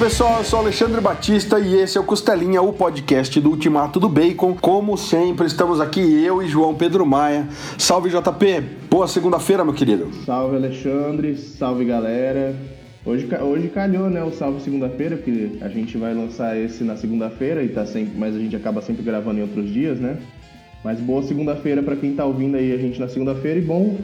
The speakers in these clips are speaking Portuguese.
pessoal, eu sou Alexandre Batista e esse é o Costelinha, o podcast do Ultimato do Bacon. Como sempre, estamos aqui eu e João Pedro Maia. Salve JP, boa segunda-feira, meu querido. Salve Alexandre, salve galera. Hoje, hoje calhou, né, o salve segunda-feira, porque a gente vai lançar esse na segunda-feira e tá sempre, mas a gente acaba sempre gravando em outros dias, né? Mas boa segunda-feira para quem tá ouvindo aí a gente na segunda-feira e bom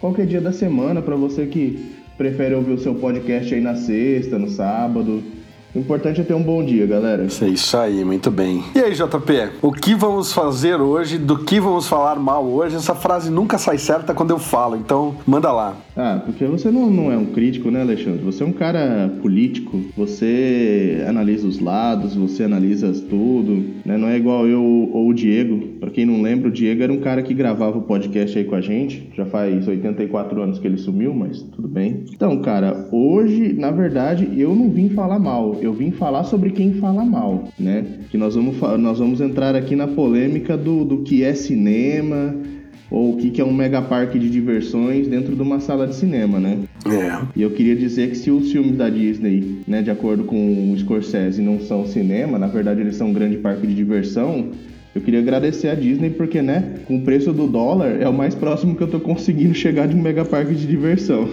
qualquer dia da semana para você que prefere ouvir o seu podcast aí na sexta, no sábado. O importante é ter um bom dia, galera. É isso aí, muito bem. E aí, JP, o que vamos fazer hoje? Do que vamos falar mal hoje? Essa frase nunca sai certa quando eu falo, então manda lá. Ah, porque você não, não é um crítico, né, Alexandre? Você é um cara político, você analisa os lados, você analisa tudo, né? Não é igual eu ou o Diego. Para quem não lembra, o Diego era um cara que gravava o podcast aí com a gente. Já faz 84 anos que ele sumiu, mas tudo bem. Então, cara, hoje, na verdade, eu não vim falar mal eu vim falar sobre quem fala mal, né? Que nós vamos, nós vamos entrar aqui na polêmica do, do que é cinema ou o que, que é um mega parque de diversões dentro de uma sala de cinema, né? É. E eu queria dizer que se os filmes da Disney, né, de acordo com o Scorsese, não são cinema, na verdade eles são um grande parque de diversão, eu queria agradecer a Disney porque, né, com o preço do dólar, é o mais próximo que eu tô conseguindo chegar de um mega parque de diversão.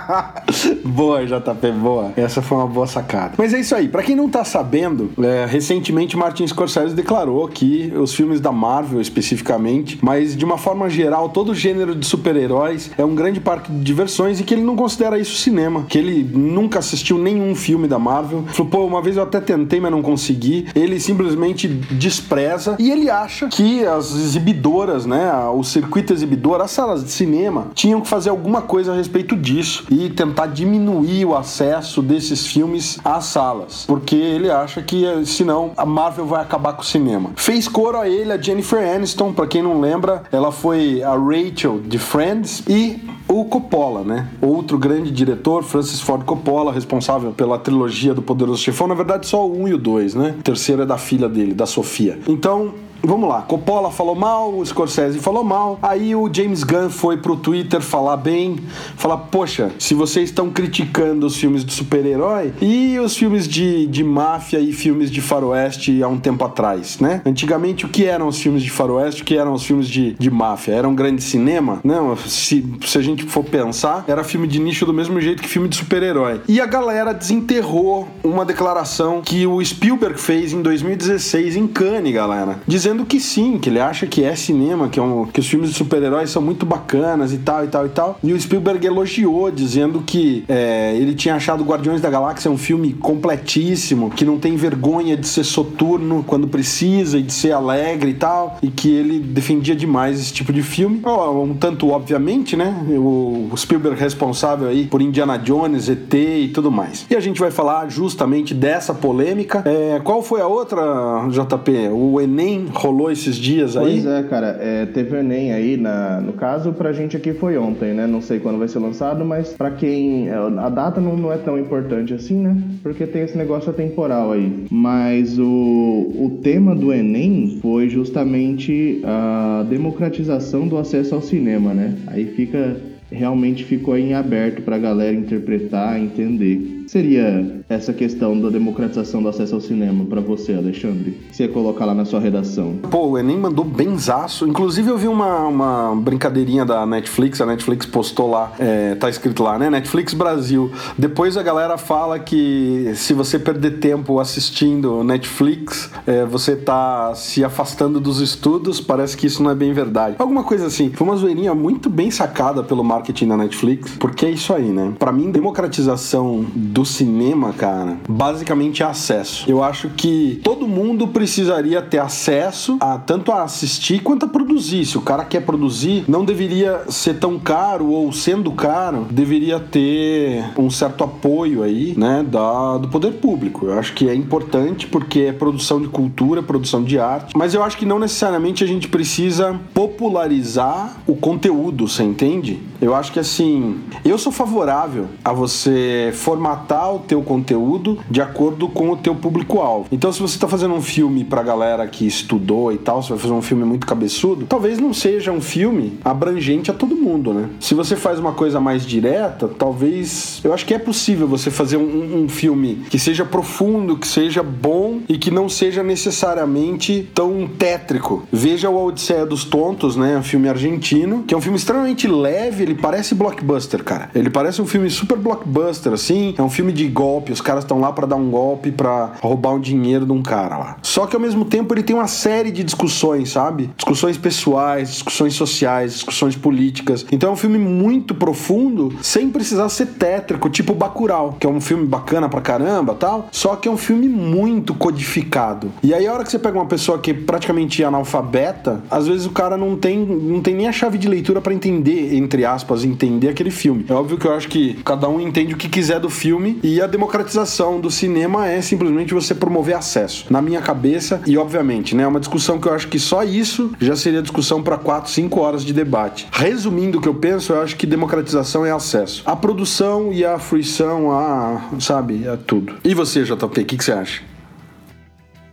boa, JP, boa. Essa foi uma boa sacada. Mas é isso aí. Para quem não tá sabendo, é, recentemente Martin Scorsese declarou que os filmes da Marvel, especificamente, mas de uma forma geral, todo gênero de super-heróis é um grande parque de diversões e que ele não considera isso cinema. Que ele nunca assistiu nenhum filme da Marvel. Falou, pô, uma vez eu até tentei, mas não consegui. Ele simplesmente despreza e ele acha que as exibidoras, né, o circuito exibidor, as salas de cinema, tinham que fazer alguma coisa a respeito disso e tentar diminuir o acesso desses filmes às salas, porque ele acha que senão a Marvel vai acabar com o cinema. Fez coro a ele a Jennifer Aniston, para quem não lembra, ela foi a Rachel de Friends e o Coppola, né? Outro grande diretor, Francis Ford Coppola, responsável pela trilogia do Poderoso Chefão. Na verdade, só o 1 e o 2, né? O terceiro é da filha dele, da Sofia. Então, Vamos lá, Coppola falou mal, o Scorsese falou mal, aí o James Gunn foi pro Twitter falar bem, falar, poxa, se vocês estão criticando os filmes de super-herói e os filmes de, de máfia e filmes de faroeste há um tempo atrás, né? Antigamente, o que eram os filmes de faroeste, o que eram os filmes de, de máfia? Era um grande cinema? Não, se, se a gente for pensar, era filme de nicho do mesmo jeito que filme de super-herói. E a galera desenterrou uma declaração que o Spielberg fez em 2016 em Cannes, galera, dizendo dizendo que sim, que ele acha que é cinema, que, é um, que os filmes de super-heróis são muito bacanas e tal, e tal, e tal. E o Spielberg elogiou, dizendo que é, ele tinha achado Guardiões da Galáxia um filme completíssimo, que não tem vergonha de ser soturno quando precisa e de ser alegre e tal, e que ele defendia demais esse tipo de filme. Oh, um tanto, obviamente, né? O Spielberg responsável aí por Indiana Jones, ET e tudo mais. E a gente vai falar justamente dessa polêmica. É, qual foi a outra, JP? O Enem rolou esses dias aí? Pois é, cara. É, teve Enem aí, na, no caso, pra gente aqui foi ontem, né? Não sei quando vai ser lançado, mas pra quem. É, a data não, não é tão importante assim, né? Porque tem esse negócio atemporal aí. Mas o, o tema do Enem foi justamente a democratização do acesso ao cinema, né? Aí fica. Realmente ficou em aberto pra galera interpretar, entender seria essa questão da democratização do acesso ao cinema para você, Alexandre? Você colocar lá na sua redação? Pô, o Enem mandou benzaço. Inclusive, eu vi uma, uma brincadeirinha da Netflix. A Netflix postou lá, é, tá escrito lá, né? Netflix Brasil. Depois a galera fala que se você perder tempo assistindo Netflix, é, você tá se afastando dos estudos. Parece que isso não é bem verdade. Alguma coisa assim. Foi uma zoeirinha muito bem sacada pelo marketing da Netflix, porque é isso aí, né? Para mim, democratização do do cinema, cara, basicamente é acesso. Eu acho que todo mundo precisaria ter acesso a tanto a assistir quanto a produzir. Se o cara quer produzir, não deveria ser tão caro ou sendo caro, deveria ter um certo apoio aí, né, da, do poder público. Eu acho que é importante porque é produção de cultura, produção de arte, mas eu acho que não necessariamente a gente precisa popularizar o conteúdo, você entende? Eu acho que assim, eu sou favorável a você formatar o teu conteúdo de acordo com o teu público-alvo. Então, se você está fazendo um filme pra galera que estudou e tal, você vai fazer um filme muito cabeçudo, talvez não seja um filme abrangente a todo mundo, né? Se você faz uma coisa mais direta, talvez. Eu acho que é possível você fazer um, um filme que seja profundo, que seja bom e que não seja necessariamente tão tétrico. Veja o Odisseia dos Tontos, né? Um filme argentino, que é um filme extremamente leve, ele parece blockbuster, cara. Ele parece um filme super blockbuster, assim. É um filme de golpe, os caras estão lá para dar um golpe, para roubar um dinheiro de um cara lá. Só que ao mesmo tempo ele tem uma série de discussões, sabe? Discussões pessoais, discussões sociais, discussões políticas. Então é um filme muito profundo, sem precisar ser tétrico, tipo Bacurau, que é um filme bacana pra caramba, tal. Só que é um filme muito codificado. E aí a hora que você pega uma pessoa que é praticamente analfabeta, às vezes o cara não tem, não tem nem a chave de leitura para entender, entre aspas, entender aquele filme. É óbvio que eu acho que cada um entende o que quiser do filme e a democratização do cinema é simplesmente você promover acesso. Na minha cabeça, e obviamente, né, é uma discussão que eu acho que só isso já seria discussão para 4, 5 horas de debate. Resumindo o que eu penso, eu acho que democratização é acesso. A produção e a fruição, a, sabe, a tudo. E você, JP, o que, que você acha?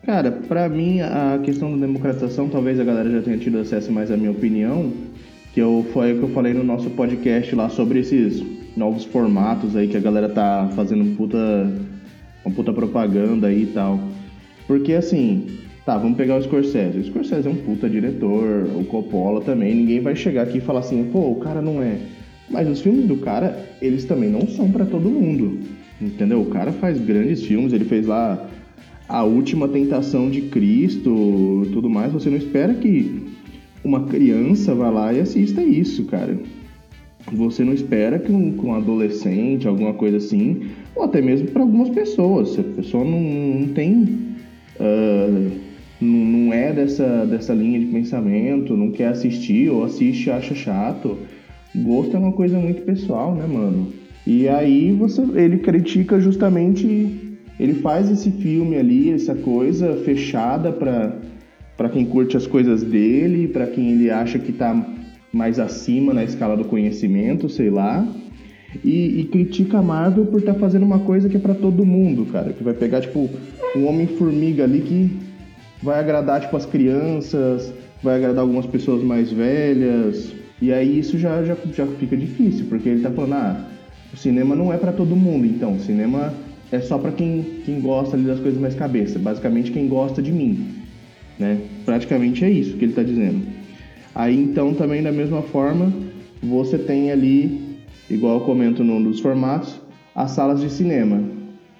Cara, para mim a questão da democratização, talvez a galera já tenha tido acesso mais à minha opinião, que eu, foi o que eu falei no nosso podcast lá sobre esses novos formatos aí que a galera tá fazendo puta, uma puta propaganda aí e tal. Porque assim, tá, vamos pegar o Scorsese. O Scorsese é um puta diretor, o Coppola também, ninguém vai chegar aqui e falar assim, pô, o cara não é. Mas os filmes do cara, eles também não são para todo mundo. Entendeu? O cara faz grandes filmes, ele fez lá A Última Tentação de Cristo, tudo mais. Você não espera que uma criança vá lá e assista isso, cara. Você não espera que um, um adolescente, alguma coisa assim, ou até mesmo para algumas pessoas, se a pessoa não, não tem. Uh, não é dessa, dessa linha de pensamento, não quer assistir, ou assiste e acha chato. Gosto é uma coisa muito pessoal, né, mano? E aí você, ele critica justamente, ele faz esse filme ali, essa coisa fechada para para quem curte as coisas dele, para quem ele acha que tá mais acima na escala do conhecimento, sei lá. E, e critica a Marvel por estar tá fazendo uma coisa que é para todo mundo, cara. Que vai pegar, tipo, um Homem-Formiga ali que vai agradar, tipo, as crianças, vai agradar algumas pessoas mais velhas. E aí isso já, já, já fica difícil, porque ele tá falando, ah, o cinema não é para todo mundo, então. O cinema é só para quem, quem gosta ali das coisas mais cabeça. Basicamente, quem gosta de mim. Né? Praticamente é isso que ele está dizendo. Aí então também da mesma forma você tem ali, igual eu comento num dos formatos, as salas de cinema.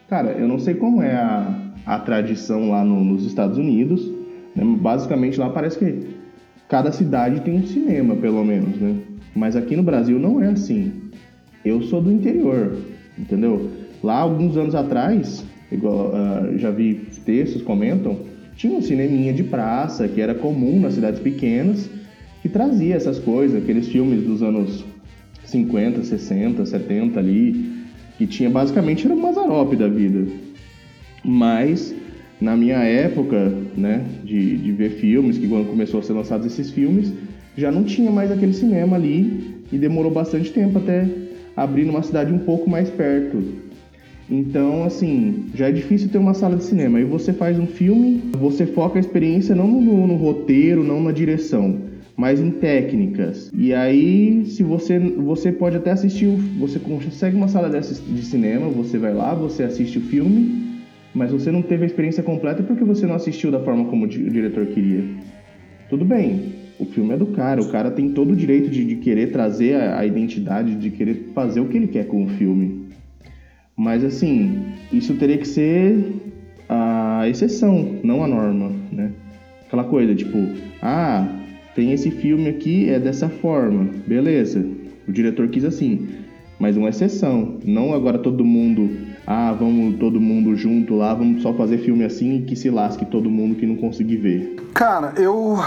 Cara, eu não sei como é a, a tradição lá no, nos Estados Unidos. Né? Basicamente lá parece que cada cidade tem um cinema, pelo menos, né? Mas aqui no Brasil não é assim. Eu sou do interior, entendeu? Lá alguns anos atrás, igual uh, já vi textos comentam, tinha um cineminha de praça que era comum nas cidades pequenas que trazia essas coisas, aqueles filmes dos anos 50, 60, 70 ali, que tinha basicamente era o Mazarope da vida. Mas na minha época, né, de, de ver filmes, que quando começou a ser lançados esses filmes, já não tinha mais aquele cinema ali e demorou bastante tempo até abrir numa cidade um pouco mais perto. Então, assim, já é difícil ter uma sala de cinema. Aí você faz um filme, você foca a experiência não no, no roteiro, não na direção, mas em técnicas. E aí, se você você pode até assistir, você consegue uma sala de cinema, você vai lá, você assiste o filme, mas você não teve a experiência completa porque você não assistiu da forma como o diretor queria. Tudo bem, o filme é do cara, o cara tem todo o direito de, de querer trazer a, a identidade, de querer fazer o que ele quer com o filme. Mas assim, isso teria que ser a exceção, não a norma, né? Aquela coisa, tipo, ah, tem esse filme aqui, é dessa forma, beleza. O diretor quis assim, mas uma exceção. Não agora todo mundo, ah, vamos todo mundo junto lá, vamos só fazer filme assim e que se lasque todo mundo que não conseguir ver. Cara, eu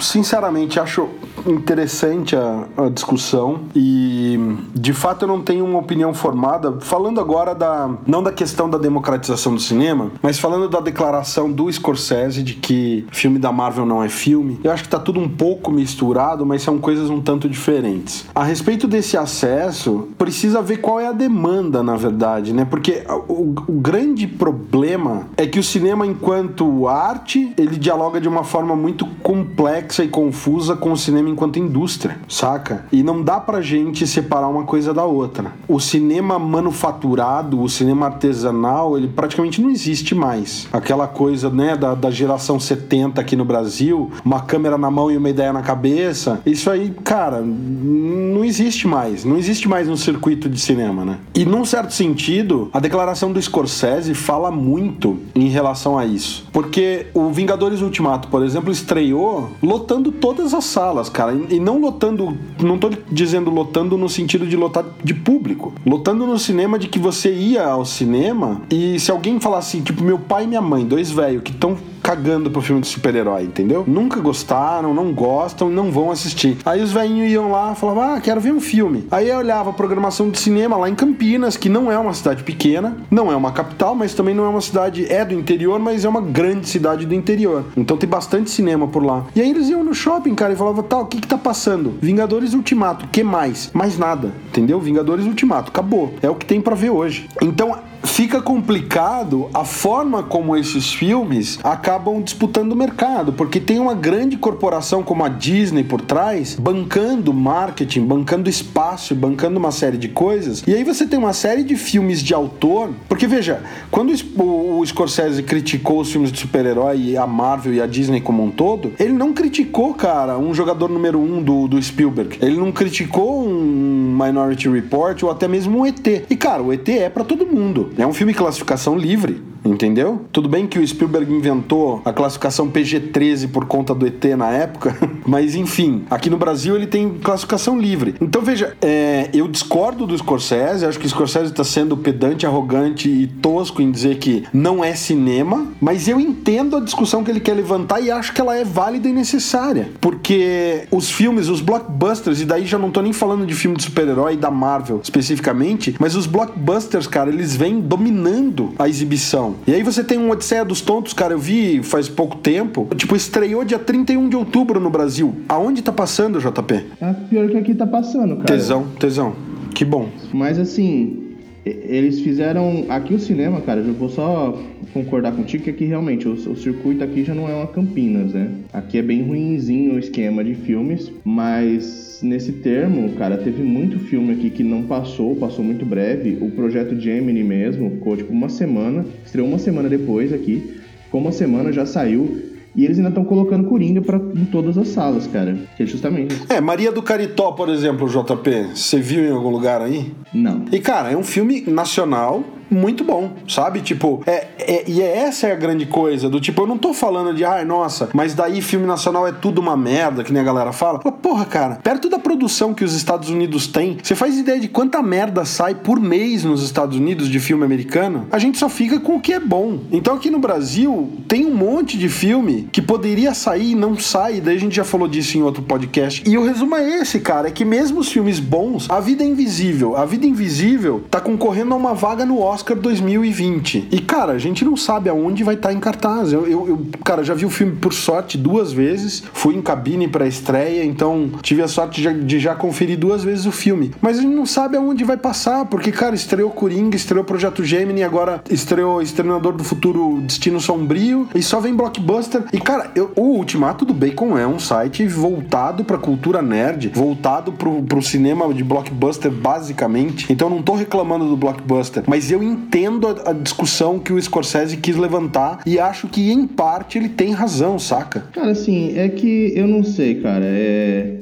sinceramente acho interessante a, a, discussão e de fato eu não tenho uma opinião formada. Falando agora da não da questão da democratização do cinema, mas falando da declaração do Scorsese de que filme da Marvel não é filme, eu acho que tá tudo um pouco misturado, mas são coisas um tanto diferentes. A respeito desse acesso, precisa ver qual é a demanda, na verdade, né? Porque o, o grande problema é que o cinema, enquanto arte, ele dialoga de uma forma muito complexa e confusa com o cinema enquanto indústria, saca? E não dá pra gente separar uma coisa da outra. O cinema manufaturado, o cinema artesanal, ele praticamente não existe mais. Aquela coisa, né, da, da geração 70 aqui no Brasil, uma câmera na mão e uma ideia na cabeça, isso aí, cara, não existe mais. Não existe mais no circuito de cinema, né? E num certo sentido, a declaração do Scorsese fala muito em relação a isso. Porque o Vingadores Ultimato, por exemplo, estreou lotando todas as salas, cara. E não lotando, não tô dizendo lotando no sentido de lotar de público. Lotando no cinema de que você ia ao cinema e se alguém falasse, tipo, meu pai e minha mãe, dois velhos que estão cagando pro filme de super-herói, entendeu? Nunca gostaram, não gostam, não vão assistir. Aí os velhinhos iam lá, falavam, ah, quero ver um filme. Aí eu olhava a programação de cinema lá em Campinas, que não é uma cidade pequena, não é uma capital, mas também não é uma cidade, é do interior, mas é uma grande cidade do interior. Então tem bastante cinema por lá. E aí eles iam no shopping, cara, e falavam, tá, o que que tá passando? Vingadores Ultimato, que mais? Mais nada, entendeu? Vingadores Ultimato, acabou. É o que tem para ver hoje. Então fica complicado a forma como esses filmes acabam disputando o mercado, porque tem uma grande corporação como a Disney por trás, bancando marketing, bancando espaço, bancando uma série de coisas. E aí você tem uma série de filmes de autor, porque veja, quando o Scorsese criticou os filmes de super-herói a Marvel e a Disney como um todo, ele não criticou, cara, um jogador número um do, do Spielberg. Ele não criticou um Minority Report ou até mesmo um ET. E cara, o ET é para todo mundo. É um filme classificação livre. Entendeu? Tudo bem que o Spielberg inventou a classificação PG-13 por conta do ET na época, mas enfim, aqui no Brasil ele tem classificação livre. Então veja, é, eu discordo do Scorsese, acho que o Scorsese está sendo pedante, arrogante e tosco em dizer que não é cinema, mas eu entendo a discussão que ele quer levantar e acho que ela é válida e necessária, porque os filmes, os blockbusters, e daí já não tô nem falando de filme de super-herói da Marvel especificamente, mas os blockbusters, cara, eles vêm dominando a exibição. E aí você tem um Odisseia dos Tontos, cara, eu vi faz pouco tempo. Tipo, estreou dia 31 de outubro no Brasil. Aonde tá passando, JP? É pior que aqui tá passando, cara. Tesão, tesão. Que bom. Mas assim, eles fizeram. Aqui o cinema, cara, eu vou só concordar contigo que aqui realmente o, o, circuito aqui já não é uma Campinas, né? Aqui é bem ruinzinho o esquema de filmes, mas nesse termo, cara, teve muito filme aqui que não passou, passou muito breve. O projeto Gemini mesmo ficou tipo uma semana, estreou uma semana depois aqui, ficou uma semana, já saiu. E eles ainda estão colocando Coringa pra, em todas as salas, cara. Que é justamente isso. É, Maria do Caritó, por exemplo, JP. Você viu em algum lugar aí? Não. E, cara, é um filme nacional muito bom, sabe? Tipo, é, é, e é essa é a grande coisa, do tipo, eu não tô falando de, ai, nossa, mas daí filme nacional é tudo uma merda, que nem a galera fala. Porra, cara, perto da produção que os Estados Unidos têm, você faz ideia de quanta merda sai por mês nos Estados Unidos de filme americano? A gente só fica com o que é bom. Então aqui no Brasil tem um monte de filme que poderia sair e não sai, daí a gente já falou disso em outro podcast. E o resumo é esse, cara, é que mesmo os filmes bons, a vida é invisível. A vida invisível tá concorrendo a uma vaga no Oscar Oscar 2020. E, cara, a gente não sabe aonde vai estar tá em cartaz. Eu, eu, eu, cara, já vi o filme por sorte duas vezes, fui em cabine pra estreia, então tive a sorte de, de já conferir duas vezes o filme. Mas a gente não sabe aonde vai passar, porque, cara, estreou Coringa, estreou Projeto Gemini, agora estreou Exterminador do Futuro Destino Sombrio, e só vem blockbuster. E, cara, eu, o Ultimato do Bacon é um site voltado pra cultura nerd, voltado pro, pro cinema de blockbuster, basicamente. Então não tô reclamando do blockbuster, mas eu entendo a, a, discussão que o Scorsese quis levantar e acho que em parte ele tem razão, saca? Cara, assim, é que eu não sei, cara. É.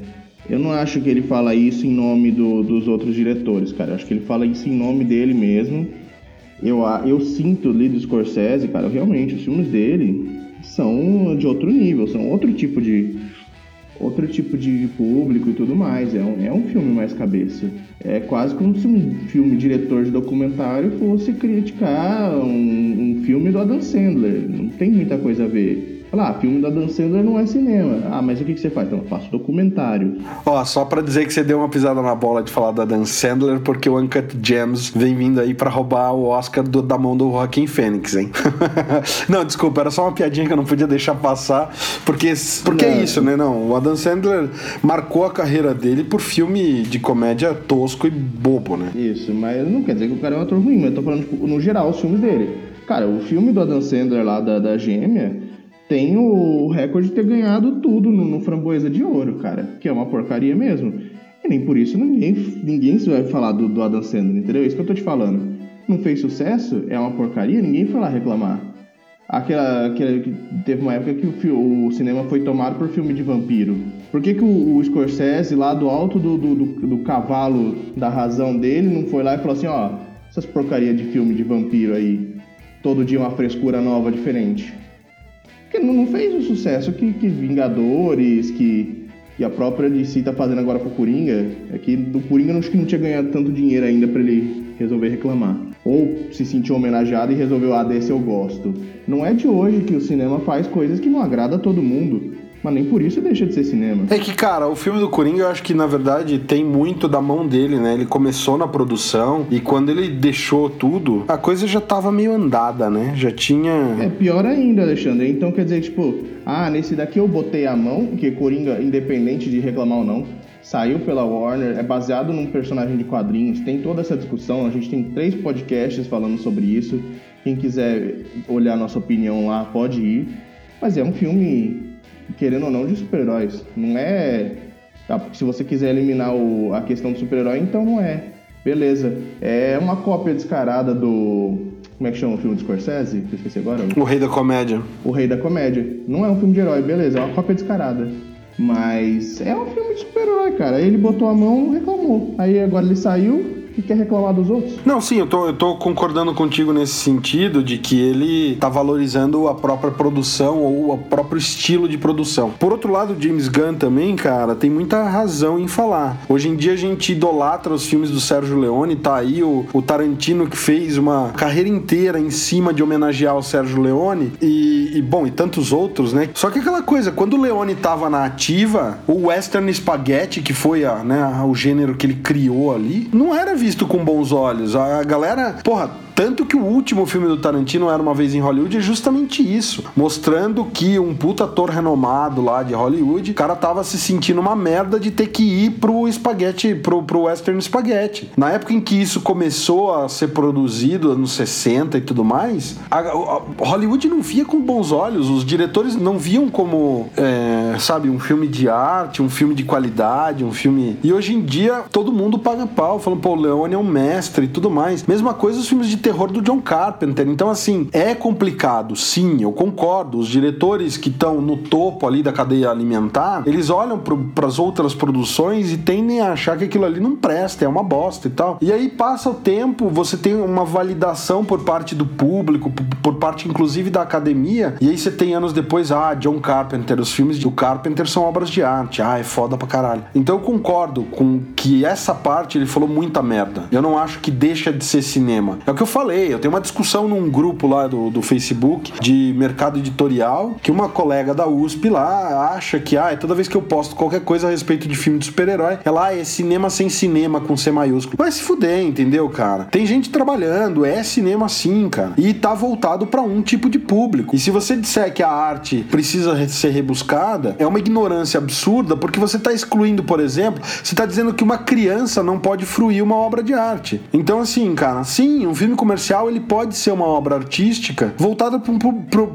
Eu não acho que ele fala isso em nome do, dos outros diretores, cara. Eu acho que ele fala isso em nome dele mesmo. Eu, eu sinto ali do Scorsese, cara, realmente, os filmes dele são de outro nível, são outro tipo de, outro tipo de público e tudo mais. É um, é um filme mais cabeça. É quase como se um filme diretor de documentário fosse criticar um, um filme do Adam Sandler. Não tem muita coisa a ver. Falar, ah, filme da Dan Sandler não é cinema. Ah, mas o que, que você faz? Então, eu faço documentário. Ó, só pra dizer que você deu uma pisada na bola de falar da Dan Sandler, porque o Uncut Gems vem vindo aí pra roubar o Oscar do, da mão do Joaquim Fênix, hein? não, desculpa, era só uma piadinha que eu não podia deixar passar, porque, porque é isso, né? Não, o Adam Sandler marcou a carreira dele por filme de comédia tosco e bobo, né? Isso, mas não quer dizer que o cara é um ator ruim, mas eu tô falando, tipo, no geral, os filmes dele. Cara, o filme do Adam Sandler lá da, da Gêmea tem o recorde de ter ganhado tudo no, no Framboesa de Ouro, cara. Que é uma porcaria mesmo. E nem por isso ninguém, ninguém vai falar do, do Adam Sandler, entendeu? É isso que eu tô te falando. Não fez sucesso, é uma porcaria, ninguém foi lá reclamar. Aquela, aquela teve uma época que o, o, cinema foi tomado por filme de vampiro. Por que, que o, o Scorsese, lá do alto do, do, do, do, cavalo da razão dele, não foi lá e falou assim, ó, essas porcaria de filme de vampiro aí, todo dia uma frescura nova, diferente. Porque não, fez o sucesso que, que Vingadores, que, que a própria DC tá fazendo agora com o Coringa. É que do Coringa acho que não tinha ganhado tanto dinheiro ainda para ele resolver reclamar. Ou se sentiu homenageado e resolveu, ah, desse eu gosto. Não é de hoje que o cinema faz coisas que não agrada a todo mundo. Mas nem por isso deixa de ser cinema. É que, cara, o filme do Coringa eu acho que, na verdade, tem muito da mão dele, né? Ele começou na produção e quando ele deixou tudo, a coisa já tava meio andada, né? Já tinha. É pior ainda, Alexandre. Então quer dizer, tipo, ah, nesse daqui eu botei a mão, que Coringa, independente de reclamar ou não, saiu pela Warner, é baseado num personagem de quadrinhos, tem toda essa discussão, a gente tem três podcasts falando sobre isso. Quem quiser olhar nossa opinião lá, pode ir. Mas é um filme querendo ou não, de super-heróis. Não é. Tá, se você quiser eliminar o, a questão do super-herói, então não é. Beleza. É uma cópia descarada do. Como é que chama o filme do Scorsese? Que eu esqueci agora. O Rei da Comédia. O Rei da Comédia. Não é um filme de herói, beleza. É uma cópia descarada. Mas é um filme de super-herói, cara. Aí ele botou a mão e reclamou. Aí agora ele saiu, e quer reclamar dos outros. Não, sim, eu tô, eu tô concordando contigo nesse sentido de que ele tá valorizando a própria produção ou o próprio estilo de produção. Por outro lado, James Gunn também, cara, tem muita razão em falar. Hoje em dia a gente idolatra os filmes do Sérgio Leone, tá aí o, o Tarantino que fez uma carreira inteira em cima de homenagear o Sérgio Leone e, e bom, e tantos outros, né? Só que aquela coisa, quando o Leone tava na ativa, o western spaghetti, que foi a, né, o gênero que ele criou ali, não era visto com bons olhos. A galera, porra, tanto que o último filme do Tarantino era uma vez em Hollywood é justamente isso, mostrando que um puta ator renomado lá de Hollywood, o cara tava se sentindo uma merda de ter que ir pro espaguete, pro, pro western spaghetti. Na época em que isso começou a ser produzido, anos 60 e tudo mais, a, a Hollywood não via com bons olhos, os diretores não viam como, é, sabe, um filme de arte, um filme de qualidade, um filme... E hoje em dia todo mundo paga pau, falando, pô, o Leone é um mestre e tudo mais. Mesma coisa os filmes de do John Carpenter. Então, assim, é complicado, sim, eu concordo. Os diretores que estão no topo ali da cadeia alimentar, eles olham para as outras produções e tendem a achar que aquilo ali não presta, é uma bosta e tal. E aí passa o tempo, você tem uma validação por parte do público, por parte inclusive da academia, e aí você tem anos depois, ah, John Carpenter, os filmes do Carpenter são obras de arte, ah, é foda pra caralho. Então eu concordo com que essa parte ele falou muita merda. Eu não acho que deixa de ser cinema. É o que eu falei, eu tenho uma discussão num grupo lá do, do Facebook de mercado editorial que uma colega da USP lá acha que, ah, toda vez que eu posto qualquer coisa a respeito de filme de super-herói, ela ah, é cinema sem cinema com C maiúsculo. Vai se fuder, entendeu, cara? Tem gente trabalhando, é cinema sim, cara. E tá voltado para um tipo de público. E se você disser que a arte precisa ser rebuscada, é uma ignorância absurda, porque você tá excluindo, por exemplo, você tá dizendo que uma criança não pode fruir uma obra de arte. Então, assim, cara, sim, um filme comercial ele pode ser uma obra artística voltada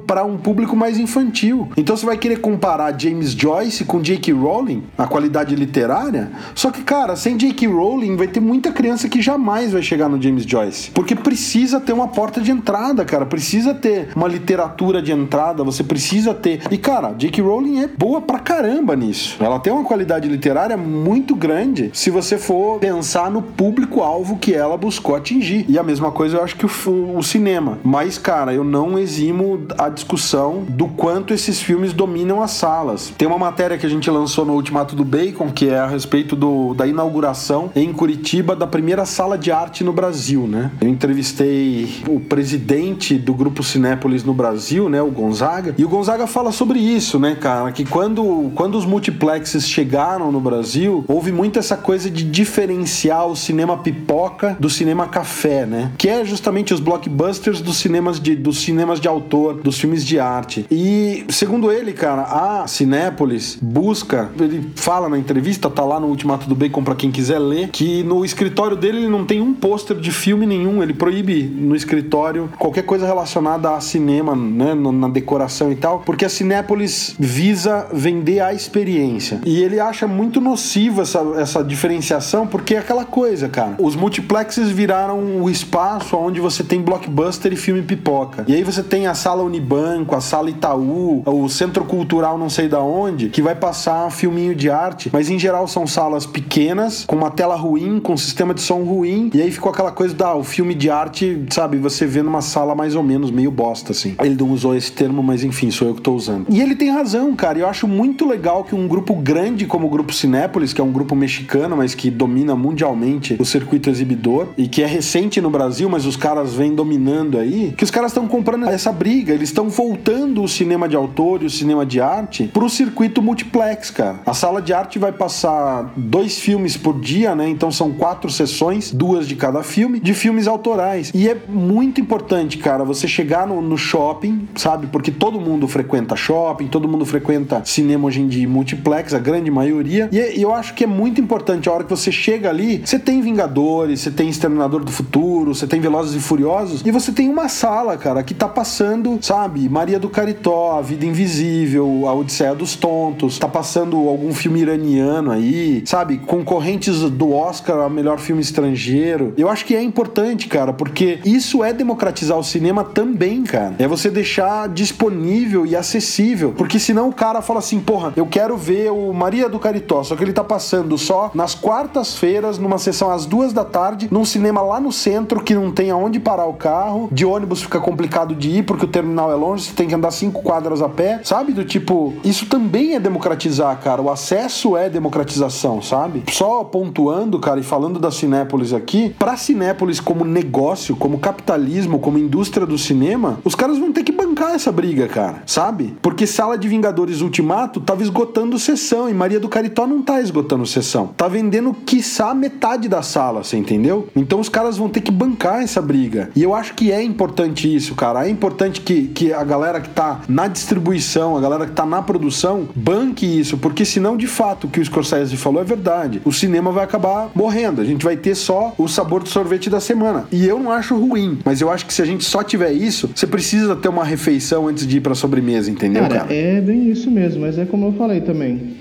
para um, um público mais infantil. Então você vai querer comparar James Joyce com J.K. Rowling, a qualidade literária? Só que, cara, sem J.K. Rowling vai ter muita criança que jamais vai chegar no James Joyce. Porque precisa ter uma porta de entrada, cara. Precisa ter uma literatura de entrada, você precisa ter. E, cara, J.K. Rowling é boa pra caramba nisso. Ela tem uma qualidade literária muito grande se você for pensar no público-alvo que ela buscou atingir. E a mesma coisa eu acho que o, o cinema. Mas, cara, eu não eximo a discussão do quanto esses filmes dominam as salas. Tem uma matéria que a gente lançou no Ultimato do Bacon, que é a respeito do, da inauguração em Curitiba da primeira sala de arte no Brasil, né? Eu entrevistei o presidente do grupo Cinépolis no Brasil, né, o Gonzaga, e o Gonzaga fala sobre isso, né, cara, que quando, quando os multiplexes chegaram no Brasil, houve muito essa coisa de diferenciar o cinema pipoca do cinema café, né? Que é justamente os blockbusters dos cinemas de, dos cinemas de autor, dos filmes de arte. E, segundo ele, cara, a Cinépolis busca, ele fala na entrevista, tá lá no Ultimato do Bacon para quem quiser ler, que no escritório dele ele não tem um pôster de filme nenhum, ele proíbe no escritório qualquer coisa relacionada a cinema, né, na decoração e tal, porque a Cinépolis visa vender a experiência. E ele acha muito nociva essa, essa diferenciação, porque é aquela coisa, cara. Os multiplexes viraram o espaço onde você tem blockbuster e filme pipoca. E aí você tem a sala Unibanco, a sala Itaú, o Centro Cultural não sei da onde, que vai passar filminho de arte, mas em geral são salas pequenas, com uma tela ruim, com um sistema de som ruim, e aí ficou aquela coisa da o filme de arte, sabe, você vê numa sala mais ou menos meio bosta assim. Ele não usou esse termo, mas enfim, sou eu que tô usando. E ele tem razão, cara. Eu acho muito legal que um grupo grande como o grupo Cinépolis, que é um grupo mexicano, mas que domina mundialmente o circuito exibidor e que é recente no Brasil, mas os caras vêm dominando aí, que os caras estão comprando essa briga, eles estão voltando o cinema de autor e o cinema de arte pro circuito multiplex, cara. A sala de arte vai passar dois filmes por dia, né? Então são quatro sessões, duas de cada filme, de filmes autorais. E é muito importante, cara, você chegar no, no shopping, sabe? Porque todo mundo frequenta shopping, todo mundo frequenta cinema hoje em dia multiplex, a grande maioria. E, e eu acho que é muito importante a hora que você chega ali, você tem Vingadores, você tem Exterminador do Futuro, você tem Velozes e Furiosos, e você tem uma sala, cara, que tá passando, sabe, Maria do Caritó, A Vida Invisível, A Odisseia dos Tontos, tá passando algum filme iraniano aí, sabe, concorrentes do Oscar a melhor filme estrangeiro. Eu acho que é importante, cara, porque isso é democratizar o cinema também, cara. É você deixar disponível e acessível, porque senão o cara fala assim, porra, eu quero ver o Maria do Caritó, só que ele tá passando só nas quartas-feiras, numa sessão às duas da tarde, num cinema lá no centro que não tem aonde parar o carro, de ônibus fica complicado de ir porque o terminal é longe, você tem que andar cinco quadras a pé, sabe? Do tipo, isso também é democratizar, cara. O acesso é democratização, sabe? Só pontuando, cara, e falando da Cinépolis aqui, pra Cinépolis como negócio, como capitalismo, como indústria do cinema, os caras vão ter que bancar essa briga, cara, sabe? Porque Sala de Vingadores Ultimato tava esgotando sessão e Maria do Caritó não tá esgotando sessão. Tá vendendo, quiçá, metade da sala, você entendeu? Então os caras vão ter que bancar essa briga. E eu acho que é importante isso, cara. É importante que, que a galera que tá na distribuição, a galera que tá na produção, banque isso, porque senão, de fato, o que o Scorsese falou é verdade. O cinema vai acabar morrendo. A gente vai ter só o sabor do sorvete da semana. E eu não acho ruim, mas eu acho que se a gente só tiver isso, você precisa ter uma refeição antes de ir pra sobremesa, entendeu, cara? cara? É bem isso mesmo, mas é como eu falei também.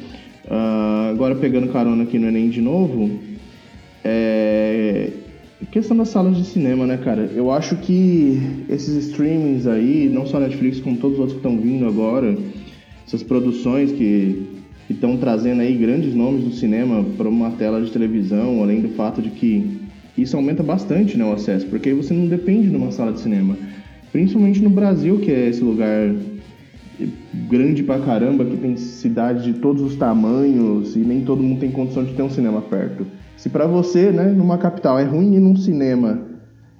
Uh, agora pegando carona aqui no Enem de novo, é. Questão das salas de cinema, né, cara? Eu acho que esses streamings aí, não só Netflix, como todos os outros que estão vindo agora, essas produções que estão trazendo aí grandes nomes do cinema para uma tela de televisão, além do fato de que isso aumenta bastante né, o acesso, porque aí você não depende de uma sala de cinema. Principalmente no Brasil, que é esse lugar grande pra caramba, que tem cidades de todos os tamanhos e nem todo mundo tem condição de ter um cinema perto. Se para você, né, numa capital é ruim ir num cinema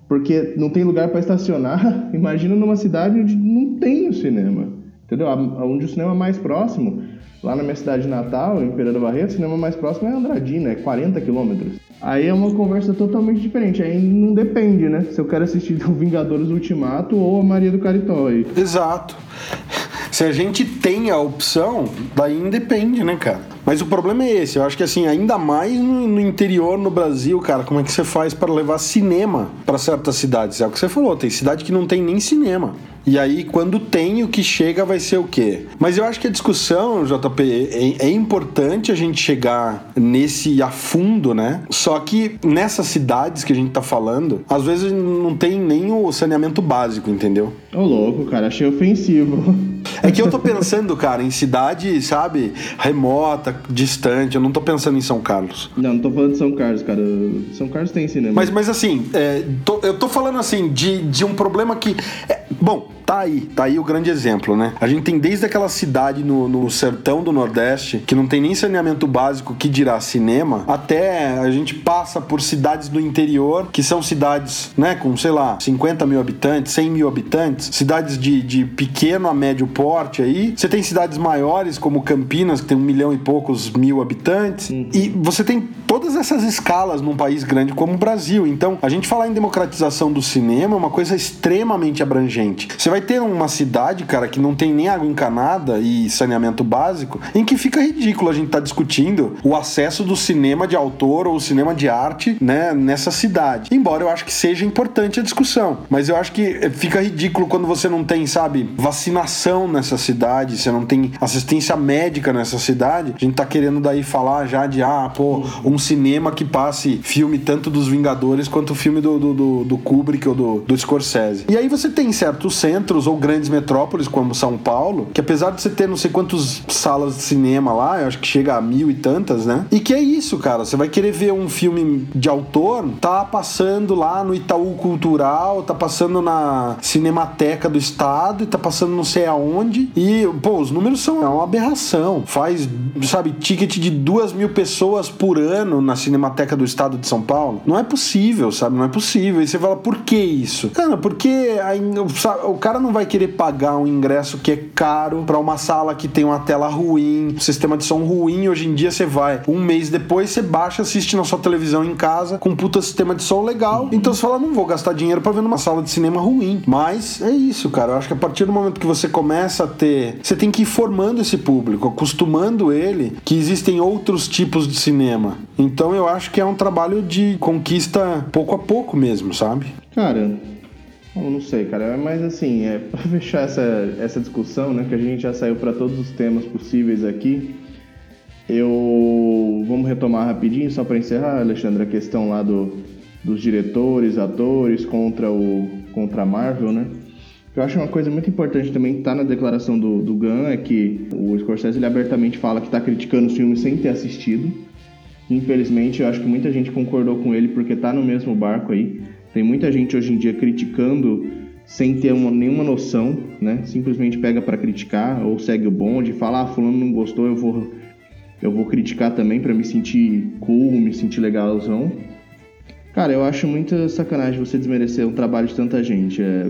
porque não tem lugar para estacionar, imagina numa cidade onde não tem o cinema. Entendeu? Onde o cinema mais próximo, lá na minha cidade natal, em Pereira Barreto, o cinema mais próximo é Andradina, é 40 quilômetros. Aí é uma conversa totalmente diferente. Aí não depende, né? Se eu quero assistir o Vingadores Ultimato ou a Maria do Caritó. Aí. Exato. Se a gente tem a opção, daí independe, né, cara? Mas o problema é esse, eu acho que assim, ainda mais no, no interior, no Brasil, cara, como é que você faz para levar cinema para certas cidades? É o que você falou, tem cidade que não tem nem cinema. E aí, quando tem, o que chega vai ser o quê? Mas eu acho que a discussão, JP, é, é, importante a gente chegar nesse a fundo, né? Só que nessas cidades que a gente tá falando, às vezes não tem nem o saneamento básico, entendeu? Ô, louco, cara, achei ofensivo. É que eu tô pensando, cara, em cidade, sabe, remota, distante. Eu não tô pensando em São Carlos. Não, não tô falando de São Carlos, cara. São Carlos tem cinema. Mas, mas assim, é, tô, eu tô falando assim de, de um problema que. É, bom, tá aí, tá aí o grande exemplo, né? A gente tem desde aquela cidade no, no sertão do Nordeste, que não tem nem saneamento básico, que dirá cinema, até a gente passa por cidades do interior, que são cidades, né, com, sei lá, 50 mil habitantes, 100 mil habitantes, cidades de, de pequeno a médio porte aí. Você tem cidades maiores, como Campinas, que tem um milhão e poucos mil habitantes, uhum. e você tem todas essas escalas num país grande como o Brasil. Então, a gente falar em democratização do cinema é uma coisa extremamente abrangente. Você vai ter uma cidade, cara, que não tem nem água encanada e saneamento básico, em que fica ridículo a gente estar tá discutindo o acesso do cinema de autor ou cinema de arte, né, nessa cidade. Embora eu acho que seja importante a discussão, mas eu acho que fica ridículo quando você não tem, sabe, vacinação nessa cidade, você não tem assistência médica nessa cidade. A gente tá querendo daí falar já de, ah, pô, um cinema que passe filme tanto dos Vingadores quanto o filme do, do, do, do Kubrick ou do, do Scorsese. E aí você tem certos centros centros ou grandes metrópoles como São Paulo, que apesar de você ter não sei quantas salas de cinema lá, eu acho que chega a mil e tantas, né? E que é isso, cara. Você vai querer ver um filme de autor, tá passando lá no Itaú Cultural, tá passando na Cinemateca do Estado e tá passando não sei aonde. E, pô, os números são é uma aberração. Faz, sabe, ticket de duas mil pessoas por ano na Cinemateca do Estado de São Paulo. Não é possível, sabe? Não é possível. E você fala, por que isso? Cara, porque o cara cara não vai querer pagar um ingresso que é caro para uma sala que tem uma tela ruim, sistema de som ruim. Hoje em dia você vai, um mês depois você baixa, assiste na sua televisão em casa com um puta sistema de som legal. Então você fala, não vou gastar dinheiro para ver numa sala de cinema ruim. Mas é isso, cara. Eu acho que a partir do momento que você começa a ter, você tem que ir formando esse público, acostumando ele que existem outros tipos de cinema. Então eu acho que é um trabalho de conquista pouco a pouco mesmo, sabe? Cara, eu não sei, cara, mas assim, é, para fechar essa, essa discussão, né, que a gente já saiu para todos os temas possíveis aqui, eu vamos retomar rapidinho só para encerrar, Alexandre, a questão lá do, dos diretores, atores contra o contra a Marvel, né? Eu acho uma coisa muito importante também que tá na declaração do, do Gunn é que o Scorsese ele abertamente fala que está criticando os filmes sem ter assistido. Infelizmente, eu acho que muita gente concordou com ele porque tá no mesmo barco aí. Tem muita gente hoje em dia criticando sem ter uma, nenhuma noção, né? Simplesmente pega para criticar ou segue o bonde, fala, ah, fulano não gostou, eu vou eu vou criticar também para me sentir cool, me sentir legalzão. Cara, eu acho muita sacanagem você desmerecer um trabalho de tanta gente. É,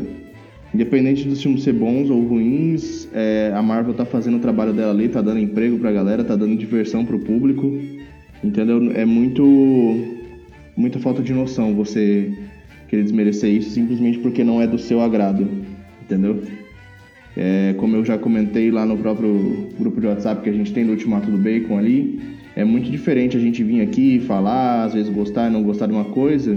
independente dos filmes ser bons ou ruins, é, a Marvel tá fazendo o trabalho dela ali, tá dando emprego pra galera, tá dando diversão pro público. Entendeu? É muito muita falta de noção você querer desmerecer isso simplesmente porque não é do seu agrado, entendeu? É, como eu já comentei lá no próprio grupo de WhatsApp que a gente tem no Ultimato do Bacon ali, é muito diferente a gente vir aqui falar, às vezes gostar e não gostar de uma coisa,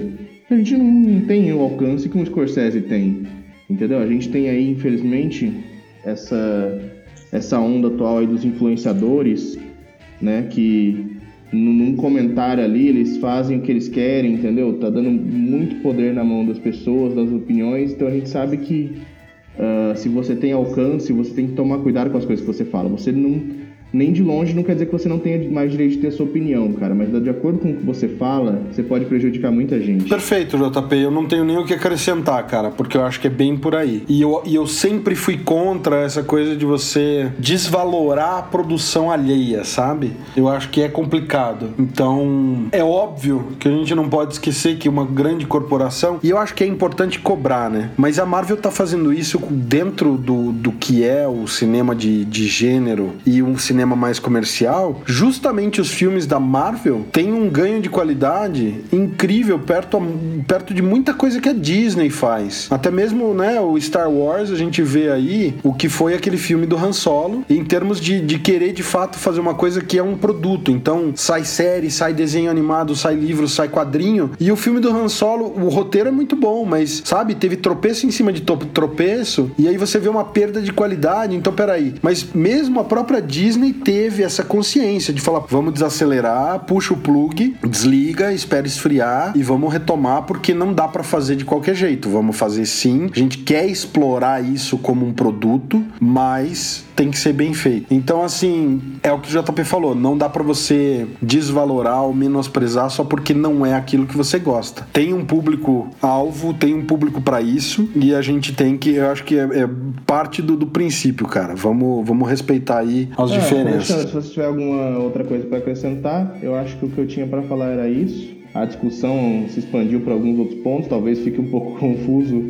a gente não tem o alcance que um Scorsese tem, entendeu? A gente tem aí, infelizmente, essa, essa onda atual aí dos influenciadores, né, que num comentário ali, eles fazem o que eles querem, entendeu? Tá dando muito poder na mão das pessoas, das opiniões, então a gente sabe que uh, se você tem alcance, você tem que tomar cuidado com as coisas que você fala. Você não nem de longe não quer dizer que você não tenha mais direito de ter sua opinião, cara, mas de acordo com o que você fala, você pode prejudicar muita gente. Perfeito, JP. Eu não tenho nem o que acrescentar, cara, porque eu acho que é bem por aí. E eu, e eu sempre fui contra essa coisa de você desvalorar a produção alheia, sabe? Eu acho que é complicado. Então, é óbvio que a gente não pode esquecer que uma grande corporação, e eu acho que é importante cobrar, né? Mas a Marvel tá fazendo isso dentro do, do que é o cinema de, de gênero e um cinema cinema mais comercial, justamente os filmes da Marvel têm um ganho de qualidade incrível perto, perto de muita coisa que a Disney faz. Até mesmo, né, o Star Wars, a gente vê aí o que foi aquele filme do Han Solo, em termos de, de querer de fato fazer uma coisa que é um produto. Então, sai série, sai desenho animado, sai livro, sai quadrinho. E o filme do Han Solo, o roteiro é muito bom, mas, sabe, teve tropeço em cima de tropeço, e aí você vê uma perda de qualidade. Então, peraí. Mas mesmo a própria Disney Disney teve essa consciência de falar: vamos desacelerar, puxa o plug, desliga, espera esfriar e vamos retomar porque não dá para fazer de qualquer jeito. Vamos fazer sim. A gente quer explorar isso como um produto, mas tem que ser bem feito. Então, assim, é o que o JP falou: não dá para você desvalorar ou menosprezar só porque não é aquilo que você gosta. Tem um público-alvo, tem um público para isso e a gente tem que, eu acho que é, é parte do, do, princípio, cara. Vamos, vamos respeitar aí as é, diferenças. Se você tiver alguma outra coisa para acrescentar, eu acho que o que eu tinha para falar era isso. A discussão se expandiu para alguns outros pontos, talvez fique um pouco confuso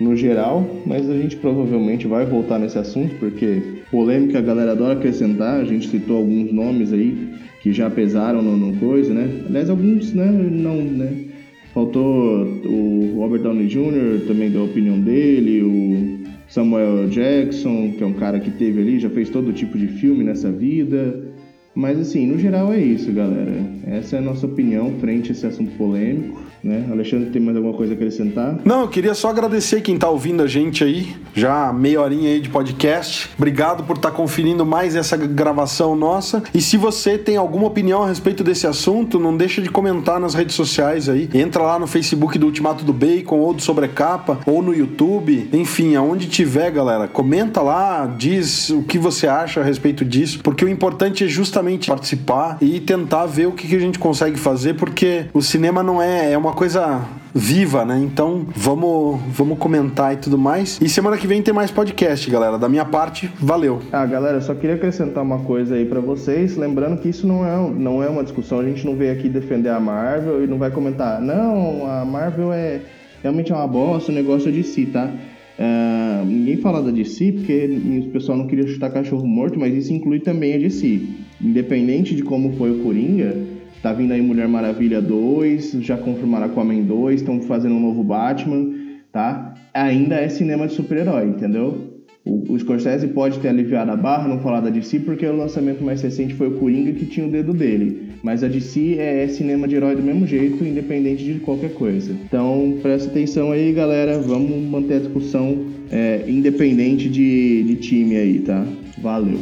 no geral, mas a gente provavelmente vai voltar nesse assunto, porque polêmica a galera adora acrescentar, a gente citou alguns nomes aí que já pesaram no, no coisa, né? Aliás, alguns, né, não, né? Faltou o Robert Downey Jr., também deu a opinião dele, o Samuel Jackson, que é um cara que teve ali, já fez todo tipo de filme nessa vida. Mas assim, no geral é isso, galera. Essa é a nossa opinião frente a esse assunto polêmico. Né? Alexandre, tem mais alguma coisa a acrescentar? Não, eu queria só agradecer quem está ouvindo a gente aí, já meia horinha aí de podcast. Obrigado por estar tá conferindo mais essa gravação nossa. E se você tem alguma opinião a respeito desse assunto, não deixa de comentar nas redes sociais aí. Entra lá no Facebook do Ultimato do Bacon, ou do Sobrecapa, ou no YouTube. Enfim, aonde tiver, galera, comenta lá, diz o que você acha a respeito disso, porque o importante é justamente participar e tentar ver o que, que a gente consegue fazer, porque o cinema não é, é uma uma coisa viva, né? Então vamos, vamos comentar e tudo mais. E semana que vem tem mais podcast, galera. Da minha parte, valeu. Ah, galera, só queria acrescentar uma coisa aí para vocês, lembrando que isso não é, não é uma discussão, a gente não veio aqui defender a Marvel e não vai comentar, não, a Marvel é realmente é uma bosta, o negócio é de si, tá? Uh, ninguém fala da DC porque o pessoal não queria chutar cachorro morto, mas isso inclui também a DC. Independente de como foi o Coringa, Tá vindo aí Mulher Maravilha 2, já confirmaram Aquaman 2, estão fazendo um novo Batman, tá? Ainda é cinema de super-herói, entendeu? O, o Scorsese pode ter aliviado a barra, não falar da DC, porque o lançamento mais recente foi o Coringa que tinha o dedo dele. Mas a DC é, é cinema de herói do mesmo jeito, independente de qualquer coisa. Então presta atenção aí, galera. Vamos manter a discussão é, independente de, de time aí, tá? Valeu.